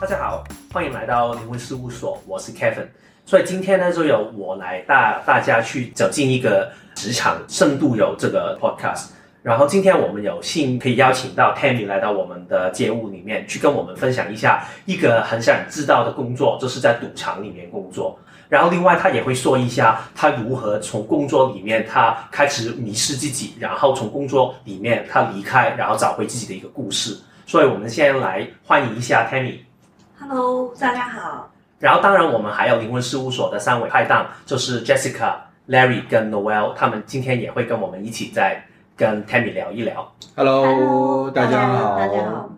大家好，欢迎来到灵魂事务所，我是 Kevin。所以今天呢，就由我来带大家去走进一个职场深度游这个 podcast。然后今天我们有幸可以邀请到 Tammy 来到我们的节目里面，去跟我们分享一下一个很想知道的工作，就是在赌场里面工作。然后另外他也会说一下他如何从工作里面他开始迷失自己，然后从工作里面他离开，然后找回自己的一个故事。所以我们先来欢迎一下 Tammy。Hello，大家好。然后，当然，我们还有灵魂事务所的三位拍档，就是 Jessica、Larry 跟 Noel，他们今天也会跟我们一起在跟 Tammy 聊一聊。Hello，, Hello 大家好，大家好。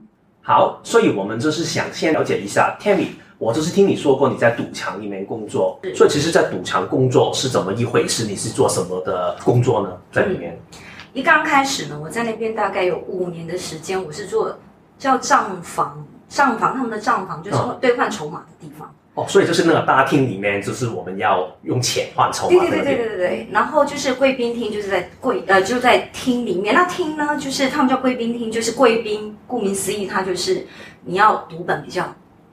好，所以我们就是想先了解一下 Tammy。我就是听你说过你在赌场里面工作，所以其实，在赌场工作是怎么一回事？你是做什么的工作呢？在里面？嗯、一刚开始呢，我在那边大概有五年的时间，我是做叫账房，账房他们的账房就是兑换筹码的地方。嗯哦，所以就是那个大厅里面，就是我们要用钱换筹码。对对对对对对对。然后就是贵宾厅，就是在贵呃就在厅里面。那厅呢，就是他们叫贵宾厅，就是贵宾，顾名思义，它就是你要赌本比较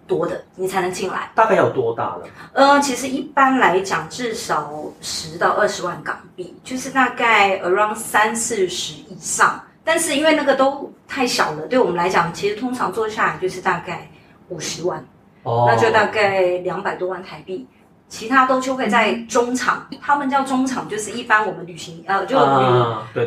多的，你才能进来。大概有多大呢？呃，其实一般来讲，至少十到二十万港币，就是大概 around 三四十以上。但是因为那个都太小了，对我们来讲，其实通常做下来就是大概五十万。哦，那就大概两百多万台币，其他都就会在中场，他们叫中场，就是一般我们旅行呃，就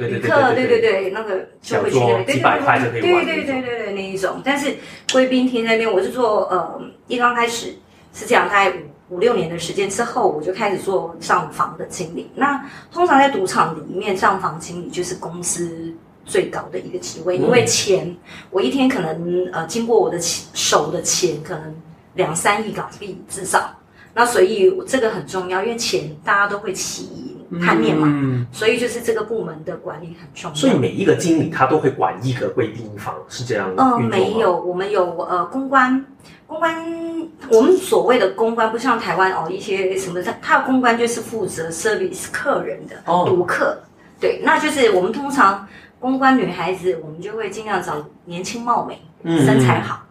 旅、客对对对，那个就会去那边，对对对对对那一种。但是贵宾厅那边，我是做呃，一刚开始是这样，大概五五六年的时间之后，我就开始做上房的经理。那通常在赌场里面，上房经理就是公司最高的一个职位，因为钱我一天可能呃经过我的手的钱可能。两三亿港币至少，那所以这个很重要，因为钱大家都会起贪念嘛，嗯，所以就是这个部门的管理很重要。所以每一个经理他都会管一个贵宾房，是这样的。嗯，没有，我们有呃公关，公关我们所谓的公关不像台湾哦，一些什么他他的公关就是负责 service 客人的读客，哦，对，那就是我们通常公关女孩子，我们就会尽量找年轻貌美，嗯，身材好，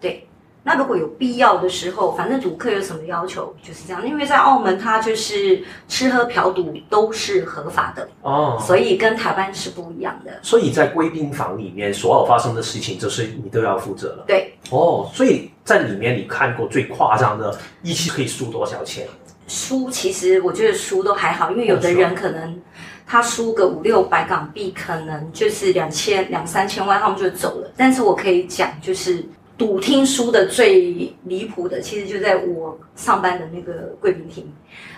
对。那如果有必要的时候，反正赌客有什么要求，就是这样。因为在澳门，它就是吃喝嫖赌都是合法的哦，所以跟台湾是不一样的。所以在贵宾房里面，所有发生的事情，就是你都要负责了。对哦，所以在里面你看过最夸张的一期可以输多少钱？输其实我觉得输都还好，因为有的人可能他输个五六百港币，可能就是两千两三千万，他们就走了。但是我可以讲，就是。赌厅输的最离谱的，其实就在我上班的那个贵宾厅，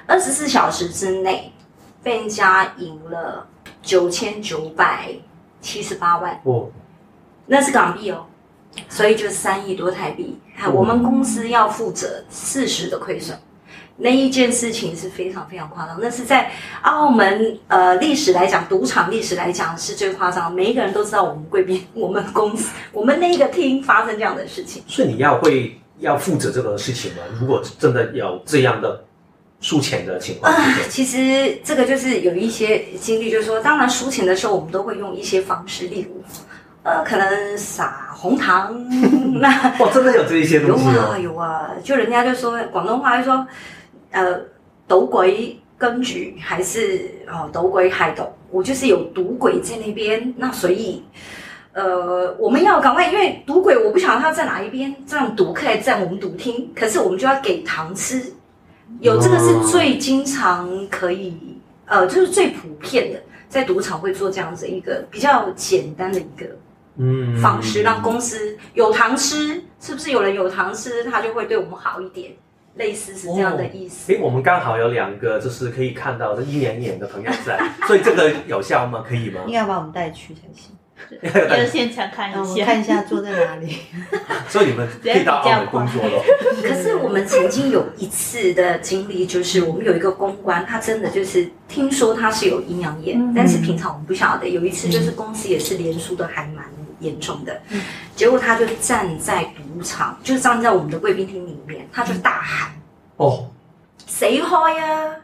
二十四小时之内被人家赢了九千九百七十八万，哦，那是港币哦，所以就三亿多台币，我们公司要负责四十的亏损。那一件事情是非常非常夸张，那是在澳门呃历史来讲，赌场历史来讲是最夸张。每一个人都知道我们贵宾、我们公司、我们那个厅发生这样的事情。所以你要会要负责这个事情吗？如果真的有这样的输钱的情况，其实这个就是有一些经历，就是说，当然输钱的时候，我们都会用一些方式，例如呃，可能撒红糖。那 哇，真的有这一些东西、哦、有啊，有啊，就人家就说广东话就说。呃，赌鬼跟局还是哦，赌鬼海斗，我就是有赌鬼在那边，那所以，呃，我们要赶快，因为赌鬼我不晓得他在哪一边，这样赌客来占我们赌厅，可是我们就要给糖吃，有这个是最经常可以，呃，就是最普遍的，在赌场会做这样子一个比较简单的一个嗯方式，让公司有糖吃，是不是有人有糖吃，他就会对我们好一点。类似是这样的意思。哎、哦，我们刚好有两个，就是可以看到这一年眼的朋友在，所以这个有效吗？可以吗？应该要把我们带去才行。要现场看一下，我看一下坐在哪里。所以你们可以到澳门工作了。可是我们曾经有一次的经历，就是我们有一个公关，他真的就是听说他是有阴阳眼，嗯、但是平常我们不晓得。有一次就是公司也是连输的还蛮严重的，嗯，结果他就站在赌场，就站在我们的贵宾厅里面，他就大喊：“哦，谁开呀？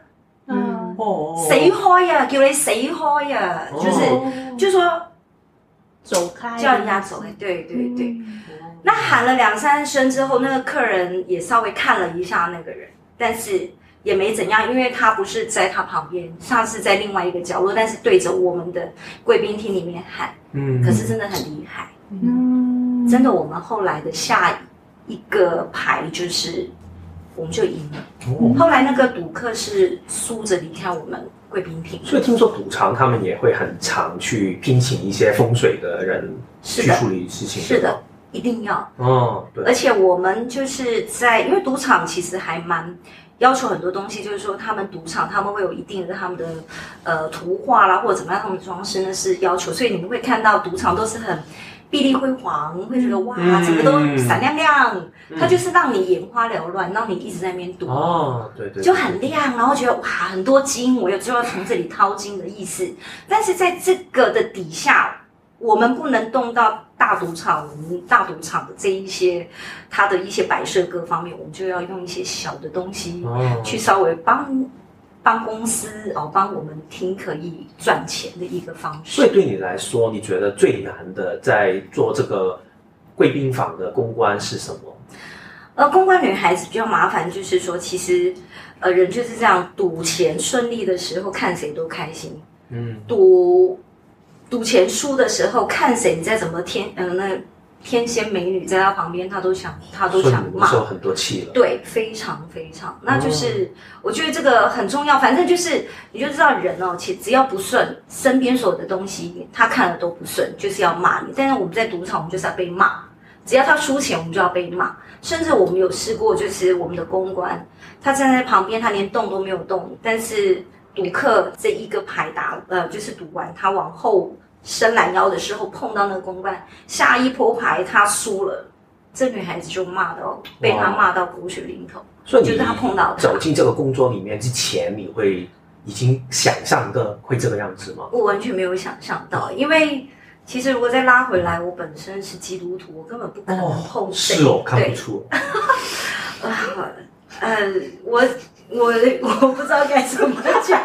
嗯，哦，谁开呀？叫你谁开呀？就是，就说走开，叫人家走开。对对对。嗯、那喊了两三声之后，那个客人也稍微看了一下那个人，但是也没怎样，因为他不是在他旁边，他是在另外一个角落，但是对着我们的贵宾厅里面喊。嗯。可是真的很厉害。嗯。真的，我们后来的下一个牌就是。我们就赢了。哦、后来那个赌客是输着离开我们贵宾厅。所以听说赌场他们也会很常去聘请一些风水的人去处理事情。是的，吧一定要。哦，对。而且我们就是在，因为赌场其实还蛮要求很多东西，就是说他们赌场他们会有一定的他们的呃图画啦，或者怎么样，他们装饰那是要求，所以你们会看到赌场都是很。碧丽辉煌，会觉得哇，整个都闪亮亮。嗯、它就是让你眼花缭乱，让你一直在那边赌哦，对，对对，就很亮，然后觉得哇，很多金，我又就要从这里掏金的意思。但是在这个的底下，我们不能动到大赌场，我们大赌场的这一些它的一些摆设各方面，我们就要用一些小的东西去稍微帮。帮公司哦，帮我们听可以赚钱的一个方式。所以对你来说，你觉得最难的在做这个贵宾房的公关是什么？呃，公关女孩子比较麻烦，就是说，其实呃，人就是这样，赌钱顺利的时候，看谁都开心。嗯，赌赌钱输的时候，看谁你再怎么天，嗯、呃，那。天仙美女在他旁边，他都想，他都想骂。受很多气了。对，非常非常，那就是、哦、我觉得这个很重要。反正就是，你就知道人哦，其实只要不顺，身边所有的东西他看了都不顺，就是要骂你。但是我们在赌场，我们就是要被骂。只要他输钱，我们就要被骂。甚至我们有试过，就是我们的公关，他站在旁边，他连动都没有动，但是赌客这一个牌打，呃，就是赌完，他往后。伸懒腰的时候碰到那个公关，下一波牌他输了，这女孩子就骂到被他骂到狗血淋头。所以就是他碰到走进这个工作里面之前，你会已经想象的会这个样子吗？我完全没有想象到，因为其实如果再拉回来，我本身是基督徒，我根本不可能碰谁。是哦，看不出。啊，呃，我我我不知道该怎么讲。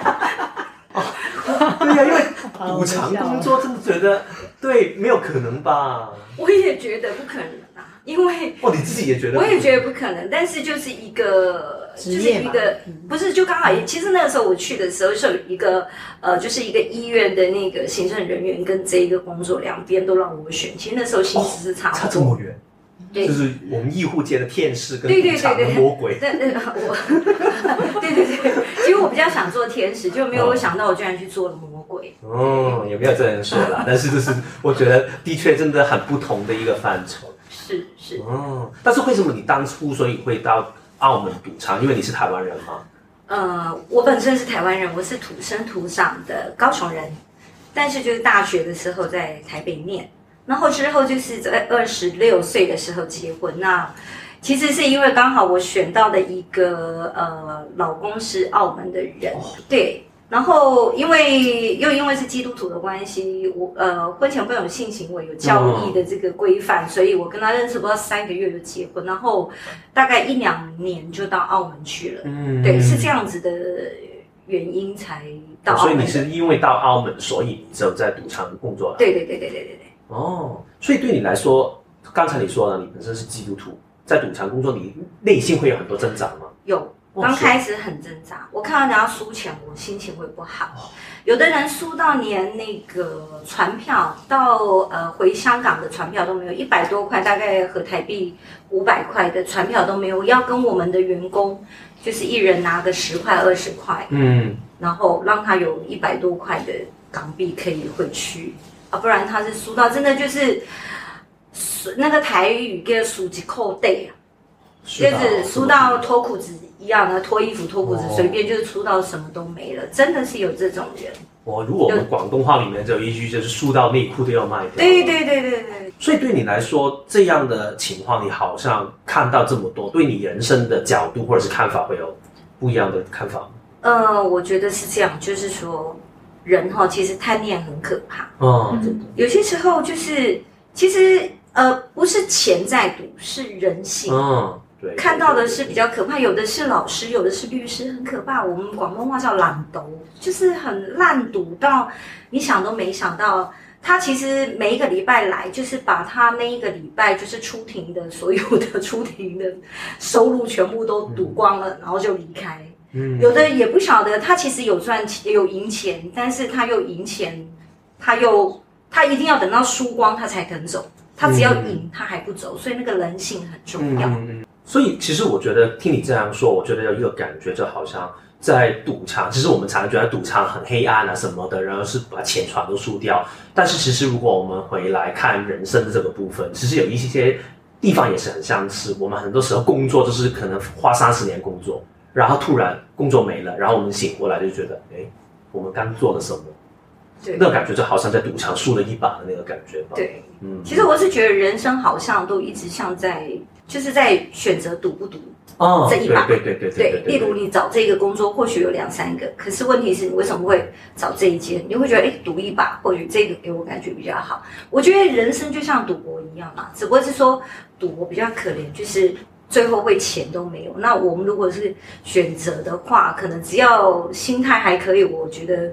对呀，因为赌场工作真的觉得对，没有可能吧？我也觉得不可能啊，因为哦，你自己也觉得，我也觉得不可能。但是就是一个，就是一个，不是就刚好。其实那个时候我去的时候是有一个呃，就是一个医院的那个行政人员跟这一个工作两边都让我选。其实那时候薪资是差不多，差这么远。对，就是我们医护界的天使跟赌场的魔鬼。对对对，我，对对对，其实我比较想做天使，就没有想到我居然去做了魔鬼。哦，也没有这样说啦，但是就是我觉得的确真的很不同的一个范畴。是是。哦，但是为什么你当初所以会到澳门赌场？因为你是台湾人吗？呃，我本身是台湾人，我是土生土长的高雄人，但是就是大学的时候在台北念。然后之后就是在二十六岁的时候结婚。那其实是因为刚好我选到的一个呃老公是澳门的人，对。然后因为又因为是基督徒的关系，我呃婚前不有性行为有教义的这个规范，所以我跟他认识不到三个月就结婚，然后大概一两年就到澳门去了。嗯，对，是这样子的原因才到澳门。所以你是因为到澳门，所以你就在赌场工作了？对对对对对对对。哦，所以对你来说，刚才你说了，你本身是基督徒，在赌场工作，你内心会有很多挣扎吗？有，刚开始很挣扎。我看到人家输钱，我心情会不好。哦、有的人输到连那个船票到呃回香港的船票都没有，一百多块，大概合台币五百块的船票都没有，要跟我们的员工就是一人拿个十块二十块，嗯，然后让他有一百多块的港币可以回去。啊，不然他是输到真的就是，那个台语叫输几扣袋，就是输到脱裤子一样的脱衣服脱裤子，随便就是输到什么都没了，真的是有这种人。哦，如果我们广东话里面只有一句就是输到内裤都要卖掉。对对对对对。所以对你来说，这样的情况，你好像看到这么多，对你人生的角度或者是看法会有不一样的看法。呃，我觉得是这样，就是说。人哈，其实贪念很可怕。哦，有些时候就是，其实呃，不是钱在赌，是人性。嗯，对。看到的是比较可怕，有的是老师，有的是律师，很可怕。我们广东话叫懒赌，就是很烂赌到你想都没想到，他其实每一个礼拜来，就是把他那一个礼拜就是出庭的所有的出庭的收入全部都赌光了，嗯、然后就离开。嗯，有的也不晓得他其实有赚钱有赢钱，但是他又赢钱，他又他一定要等到输光他才肯走，他只要赢他还不走，所以那个人性很重要。嗯，所以其实我觉得听你这样说，我觉得有一个感觉就好像。在赌场，其实我们常常觉得赌场很黑暗啊什么的，然后是把钱全都输掉。但是其实如果我们回来看人生的这个部分，其实有一些地方也是很相似。我们很多时候工作就是可能花三十年工作，然后突然工作没了，然后我们醒过来就觉得，哎，我们刚做了什么？对，那个感觉就好像在赌场输了一把的那个感觉吧。对，嗯，其实我是觉得人生好像都一直像在，就是在选择赌不赌。哦，这一把，对对对对对，对。例如你找这个工作，或许有两三个，可是问题是你为什么会找这一间？你会觉得，哎，赌一把，或许这个给我感觉比较好。我觉得人生就像赌博一样嘛，只不过是说赌博比较可怜，就是最后会钱都没有。那我们如果是选择的话，可能只要心态还可以，我觉得，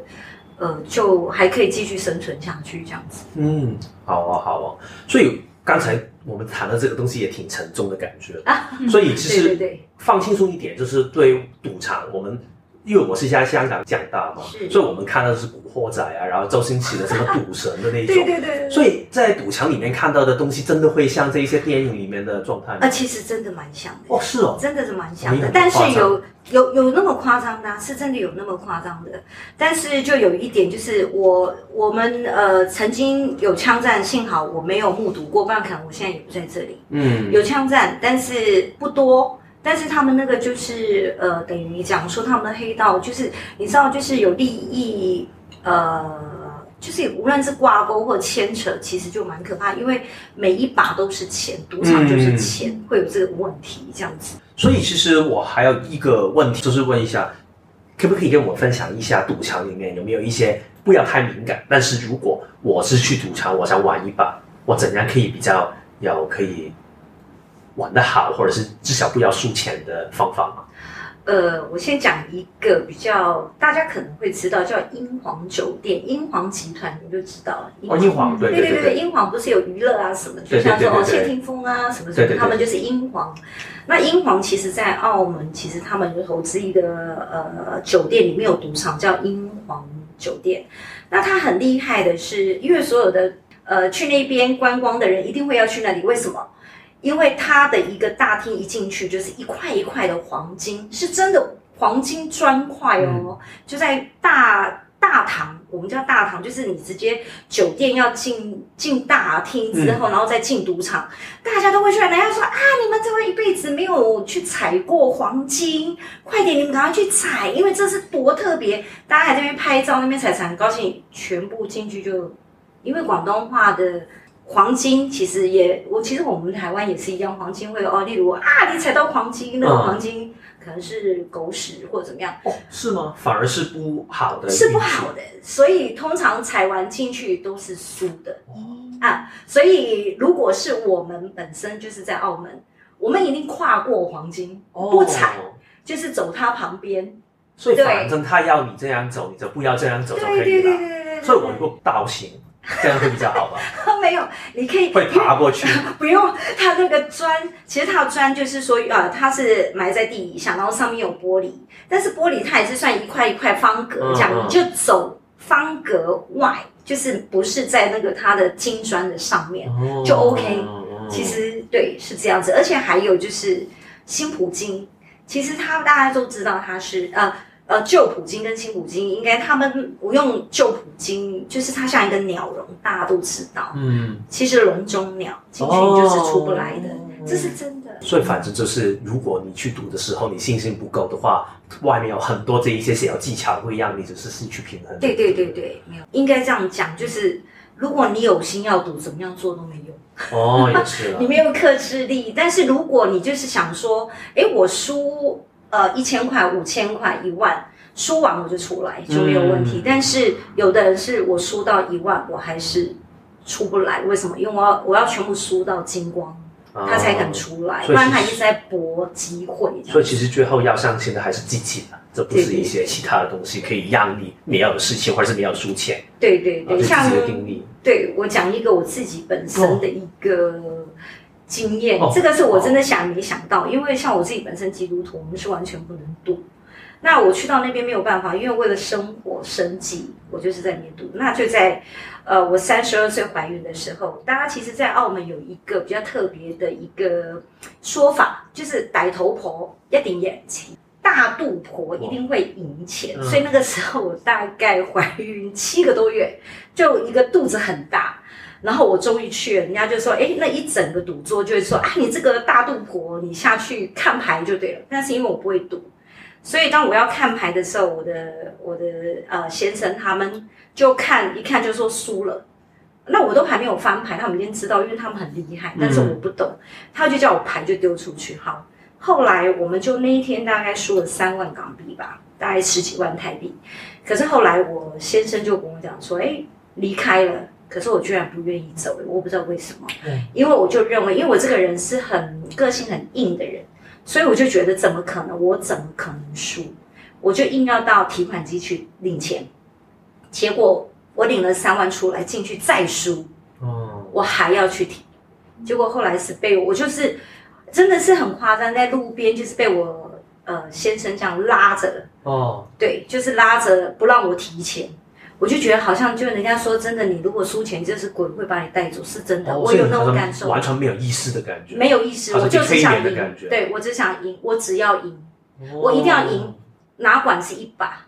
呃，就还可以继续生存下去这样子。嗯，好啊，好啊。所以。刚才我们谈的这个东西也挺沉重的感觉，啊、所以其实放轻松一点，就是对赌场我们。因为我是在香港长大嘛，所以我们看到的是《古惑仔》啊，然后周星驰的什么赌神的那种，对对对。所以在赌场里面看到的东西，真的会像这一些电影里面的状态吗？啊，其实真的蛮像的。哦，是哦，真的是蛮像的。但是有有有那么夸张的，是真的有那么夸张的。但是就有一点，就是我我们呃曾经有枪战，幸好我没有目睹过，不然可能我现在也不在这里。嗯，有枪战，但是不多。但是他们那个就是呃，等于讲说他们的黑道就是你知道，就是有利益，呃，就是无论是挂钩或牵扯，其实就蛮可怕，因为每一把都是钱，赌场就是钱，会有这个问题这样子。所以其实我还有一个问题，就是问一下，可不可以跟我分享一下赌场里面有没有一些不要太敏感，但是如果我是去赌场，我想玩一把，我怎样可以比较有可以。玩的好，或者是至少不要输钱的方法吗？呃，我先讲一个比较大家可能会知道，叫英皇酒店，英皇集团你就知道了。哦，英皇，对对对对，英皇不是有娱乐啊什么，就像说哦谢霆锋啊什么什么，他们就是英皇。那英皇其实在澳门，其实他们有投资一个呃酒店，里面有赌场，叫英皇酒店。那它很厉害的是，因为所有的呃去那边观光的人一定会要去那里，为什么？因为它的一个大厅一进去就是一块一块的黄金，是真的黄金砖块哦，嗯、就在大大堂，我们叫大堂，就是你直接酒店要进进大厅之后，嗯、然后再进赌场，大家都会去来，大家说啊，你们怎么一辈子没有去采过黄金？快点，你们赶快去采，因为这是多特别，大家还在那边拍照，那边采采很高兴，全部进去就，因为广东话的。黄金其实也，我其实我们台湾也是一样，黄金会有哦，例如啊，你踩到黄金，那个黄金可能是狗屎或者怎么样，哦，是吗？反而是不好的，是不好的，所以通常踩完进去都是输的，哦、啊，所以如果是我们本身就是在澳门，我们一定跨过黄金，哦、不踩，就是走它旁边，所以反正他要你这样走，你就不要这样走就可以了，对对对对对对，所以我能够倒行。这样会比较好吧？没有，你可以会爬过去。不用，它那个砖，其实它的砖就是说，呃，它是埋在地底下，然后上面有玻璃，但是玻璃它也是算一块一块方格这样，嗯、你就走方格外，就是不是在那个它的金砖的上面，哦、就 OK。其实对，是这样子，而且还有就是新葡京，其实它大家都知道它是呃。呃，旧普京跟新普京，应该他们不用旧普京，就是它像一个鸟笼，大家都知道。嗯，其实笼中鸟进去就是出不来的，哦、这是真的。所以反正就是，如果你去赌的时候，你信心不够的话，外面有很多这一些小技巧会让你就是失去平衡。对对对对，没有，应该这样讲，就是如果你有心要赌，怎么样做都没用。哦，也是。你没有克制力，但是如果你就是想说，哎，我输。呃，一千块、五千块、一万，输完我就出来就没有问题。嗯、但是有的人是我输到一万，我还是出不来。为什么？因为我要我要全部输到精光，哦、他才肯出来，不然他一直在搏机会。所以其实最后要相信的还是机器的。这不是一些其他的东西可以让你没有的事情，或者是没有输钱。对对对，像定义。对，我讲一个我自己本身的一个经验，哦、这个是我真的想没想到，哦、因为像我自己本身基督徒，我们是完全不能赌。那我去到那边没有办法，因为为了生活生计，我就是在那边赌。那就在呃，我三十二岁怀孕的时候，大家其实，在澳门有一个比较特别的一个说法，就是歹头婆一定眼睛，大肚婆一定会赢钱。哦、所以那个时候我大概怀孕七个多月，就一个肚子很大，然后我终于去了，人家就说，哎，那一整个赌桌就会说，啊，你这个大肚婆，你下去看牌就对了。但是因为我不会赌。所以当我要看牌的时候，我的我的呃先生他们就看一看就说输了，那我都还没有翻牌，他们已经知道，因为他们很厉害，但是我不懂，他就叫我牌就丢出去。好，后来我们就那一天大概输了三万港币吧，大概十几万台币。可是后来我先生就跟我讲说，哎，离开了，可是我居然不愿意走，我不知道为什么，因为我就认为，因为我这个人是很个性很硬的人。所以我就觉得怎么可能？我怎么可能输？我就硬要到提款机去领钱，结果我领了三万出来进去再输，哦，我还要去提，结果后来是被我就是真的是很夸张，在路边就是被我呃先生这样拉着，哦，对，就是拉着不让我提钱。我就觉得好像，就人家说真的，你如果输钱，就是鬼会把你带走，是真的。哦、我有那种感受，完全没有意识的感觉，没有意识，我就是想赢。对，我只想赢，我只要赢，哦、我一定要赢，哪管是一把。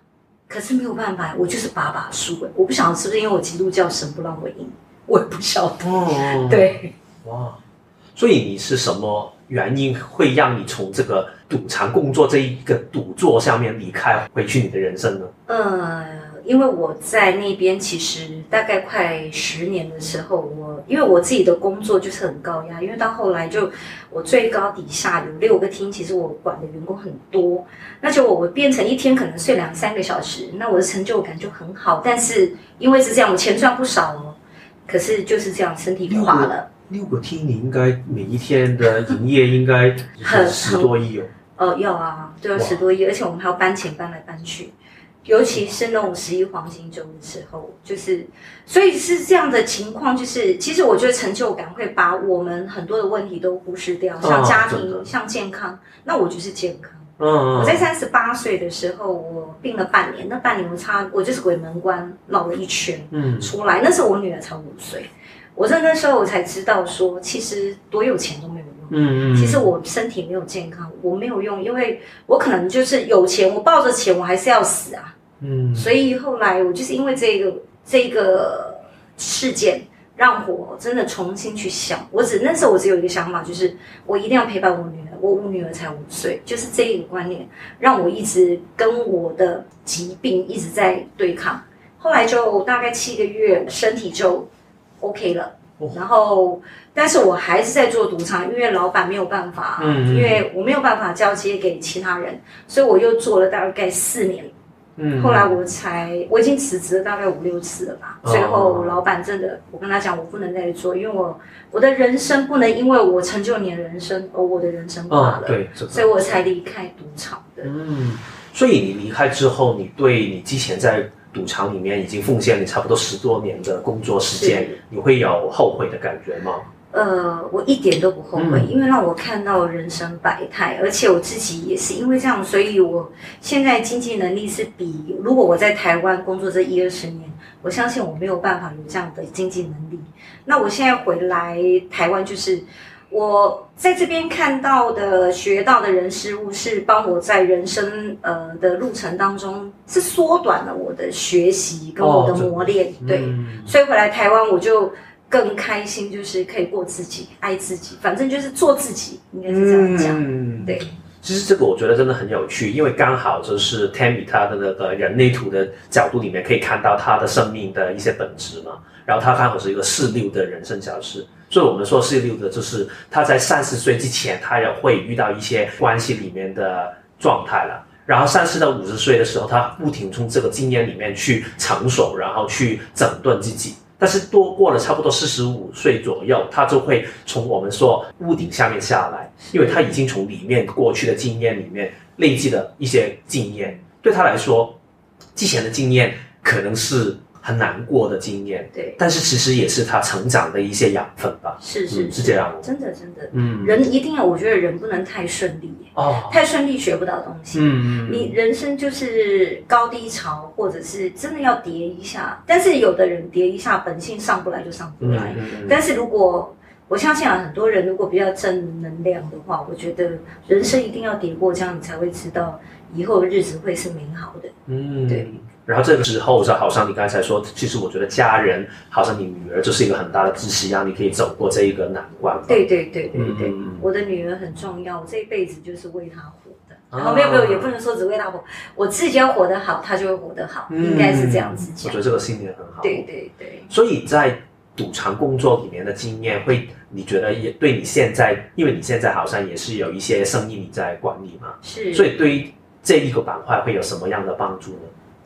可是没有办法，我就是把把输。我不晓得是不是因为我基督教神不让我赢，我也不晓得。哦、对，哇，所以你是什么原因会让你从这个赌场工作这一个赌座上面离开，回去你的人生呢？嗯。因为我在那边其实大概快十年的时候，我因为我自己的工作就是很高压，因为到后来就我最高底下有六个厅，其实我管的员工很多，那就我变成一天可能睡两三个小时，那我的成就感就很好。但是因为是这样，我钱赚不少哦，可是就是这样，身体垮了。六个厅，你应该每一天的营业应该很十多亿哦。哦，要啊，都要十多亿，而且我们还要搬钱搬来搬去。尤其是那种十一黄金周的时候，就是，所以是这样的情况，就是，其实我觉得成就感会把我们很多的问题都忽视掉，像家庭，哦、像健康，那我就是健康。嗯嗯。我在三十八岁的时候，我病了半年，那半年我差，我就是鬼门关绕了一圈，嗯，出来，那时候我女儿才五岁，我在那时候我才知道说，其实多有钱都没有用。嗯嗯，其实我身体没有健康，我没有用，因为我可能就是有钱，我抱着钱，我还是要死啊。嗯，所以后来我就是因为这个这个事件，让我真的重新去想。我只那时候我只有一个想法，就是我一定要陪伴我女儿。我我女儿才五岁，就是这一个观念，让我一直跟我的疾病一直在对抗。后来就大概七个月，身体就 OK 了。然后，但是我还是在做赌场，因为老板没有办法，嗯，因为我没有办法交接给其他人，所以我又做了大概四年，嗯，后来我才我已经辞职了大概五六次了吧，最后老板真的，我跟他讲，我不能再做，因为我我的人生不能因为我成就你的人生而我的人生挂了，对，所以我才离开赌场的。嗯，所以你离开之后，你对你之前在赌场里面已经奉献你差不多十多年的工作时间，你会有后悔的感觉吗？呃，我一点都不后悔，嗯、因为让我看到人生百态，而且我自己也是因为这样，所以我现在经济能力是比如果我在台湾工作这一二十年，我相信我没有办法有这样的经济能力。那我现在回来台湾就是。我在这边看到的、学到的人事物，是帮我在人生呃的路程当中，是缩短了我的学习跟我的磨练。哦、对，嗯、所以回来台湾我就更开心，就是可以过自己、爱自己，反正就是做自己，应该是这样讲。嗯、对，其实这个我觉得真的很有趣，因为刚好就是 Tammy 他的那个人类图的角度里面，可以看到他的生命的一些本质嘛。然后他刚好是一个四六的人生小事。所以我们说四六的，就是他在三十岁之前，他也会遇到一些关系里面的状态了。然后三十到五十岁的时候，他不停从这个经验里面去成熟，然后去整顿自己。但是多过了差不多四十五岁左右，他就会从我们说屋顶下面下来，因为他已经从里面过去的经验里面累积了一些经验。对他来说，之前的经验可能是。很难过的经验，对，但是其实也是他成长的一些养分吧。是是、嗯、是这样，真的真的，嗯，人一定要，我觉得人不能太顺利哦，太顺利学不到东西。嗯嗯，你人生就是高低潮，或者是真的要跌一下。但是有的人跌一下，本性上不来就上不来。嗯嗯、但是如果我相信啊，很多人如果比较正能量的话，我觉得人生一定要跌过，这样你才会知道以后的日子会是美好的。嗯，对。然后这个时候，就好像你刚才说，其实我觉得家人，好像你女儿就是一个很大的支持，让你可以走过这一个难关。对对对对对，嗯、我的女儿很重要，我这一辈子就是为她活的。然后没有没有，也不能说只为她活，我自己要活得好，她就会活得好，嗯、应该是这样子讲。我觉得这个信念很好。对对对。所以在赌场工作里面的经验，会你觉得也对你现在，因为你现在好像也是有一些生意你在管理嘛，是。所以对于这一个板块会有什么样的帮助呢？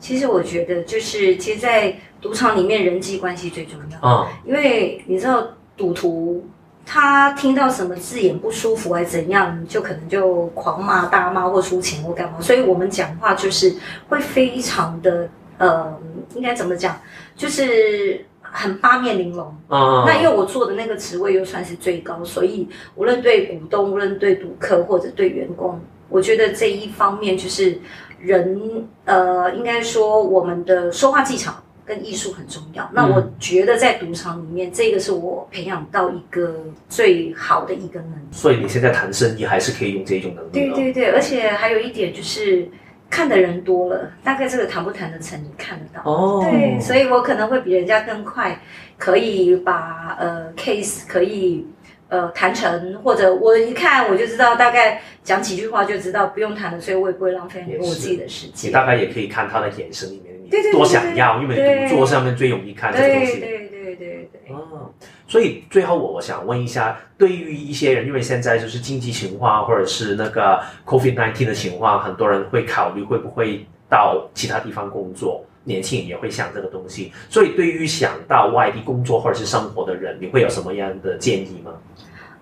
其实我觉得，就是其实，在赌场里面，人际关系最重要啊。因为你知道，赌徒他听到什么字眼不舒服，还是怎样，就可能就狂骂、大骂或出钱或干嘛。所以我们讲话就是会非常的，呃，应该怎么讲，就是很八面玲珑。啊。那因为我做的那个职位又算是最高，所以无论对股东、无论对赌客或者对员工，我觉得这一方面就是。人呃，应该说我们的说话技巧跟艺术很重要。嗯、那我觉得在赌场里面，这个是我培养到一个最好的一个能力。所以你现在谈生意还是可以用这种能力。对对对，而且还有一点就是看的人多了，大概这个谈不谈得成，你看得到。哦。对，所以我可能会比人家更快，可以把呃 case 可以。呃，谈成或者我一看我就知道，大概讲几句话就知道不用谈了，所以我也不会浪费很多我自己的时间。你大概也可以看他的眼神里面，你多想要，因为赌桌上面最容易看这个东西。对对对对对。哦，所以最后我我想问一下，对于一些人，因为现在就是经济情况或者是那个 COVID-19 的情况，很多人会考虑会不会到其他地方工作，年轻人也会想这个东西。所以对于想到外地工作或者是生活的人，你会有什么样的建议吗？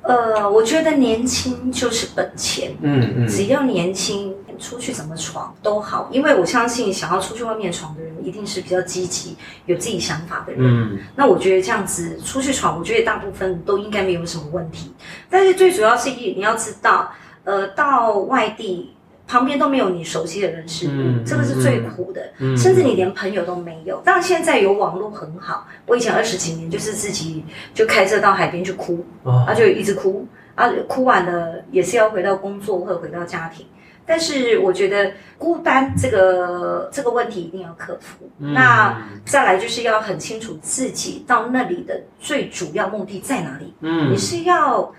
呃，我觉得年轻就是本钱，嗯嗯，只要年轻，出去怎么闯都好，因为我相信想要出去外面闯的人，一定是比较积极、有自己想法的人。嗯，那我觉得这样子出去闯，我觉得大部分都应该没有什么问题。但是最主要是一你要知道，呃，到外地。旁边都没有你熟悉的人事物，嗯、这个是最苦的，嗯、甚至你连朋友都没有。当然现在有网络很好，我以前二十几年就是自己就开车到海边去哭，哦、啊就一直哭，啊哭完了也是要回到工作或者回到家庭。但是我觉得孤单这个这个问题一定要克服。嗯、那再来就是要很清楚自己到那里的最主要目的在哪里。嗯，你是要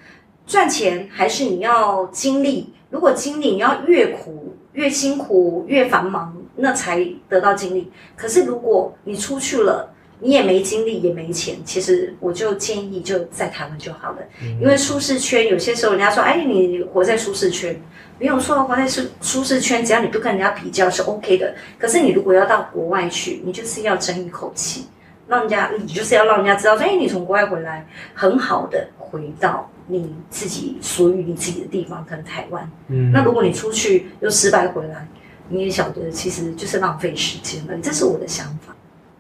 赚钱还是你要经历？如果经历你要越苦越辛苦越繁忙，那才得到经历。可是如果你出去了，你也没经历也没钱，其实我就建议就在台湾就好了。嗯、因为舒适圈有些时候人家说，哎，你活在舒适圈，没有错，活在舒舒适圈，只要你不跟人家比较是 OK 的。可是你如果要到国外去，你就是要争一口气，让人家你就是要让人家知道说，哎，你从国外回来很好的回到。你自己属于你自己的地方，可能台湾。嗯，那如果你出去又失败回来，你也晓得，其实就是浪费时间了。这是我的想法。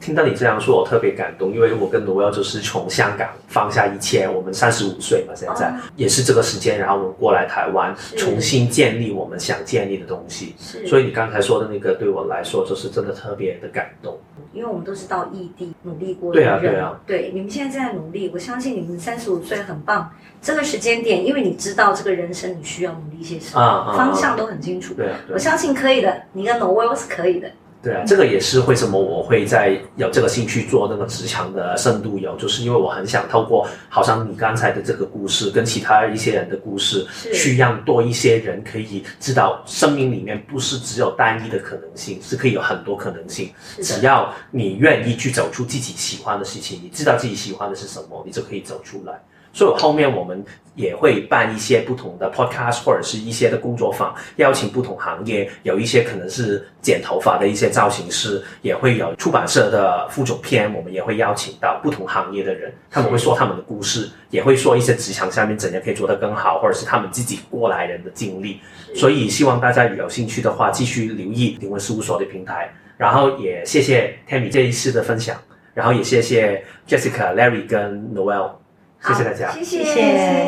听到你这样说，我特别感动，因为我跟 Noelle 就是从香港放下一切，我们三十五岁嘛，现在、哦、也是这个时间，然后我们过来台湾，重新建立我们想建立的东西。是，所以你刚才说的那个，对我来说就是真的特别的感动。因为我们都是到异地努力过的人，对啊，对啊，对，你们现在正在努力，我相信你们三十五岁很棒。这个时间点，因为你知道这个人生你需要努力些什么，方向都很清楚。对啊，对啊，我相信可以的，你跟 Noelle 是可以的。对啊，这个也是为什么我会在有这个兴趣做那个职场的深度游，就是因为我很想透过好像你刚才的这个故事，跟其他一些人的故事，是去让多一些人可以知道，生命里面不是只有单一的可能性，是可以有很多可能性。的只要你愿意去走出自己喜欢的事情，你知道自己喜欢的是什么，你就可以走出来。所以后面我们也会办一些不同的 podcast 或者是一些的工作坊，邀请不同行业，有一些可能是剪头发的一些造型师，也会有出版社的副总编，我们也会邀请到不同行业的人，他们会说他们的故事，也会说一些职场下面怎样可以做得更好，或者是他们自己过来人的经历。所以希望大家有兴趣的话，继续留意灵魂事务所的平台。然后也谢谢 Tammy 这一次的分享，然后也谢谢 Jessica、Larry 跟 Noel，谢谢大家，谢谢，谢谢，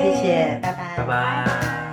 谢谢，拜拜，拜拜。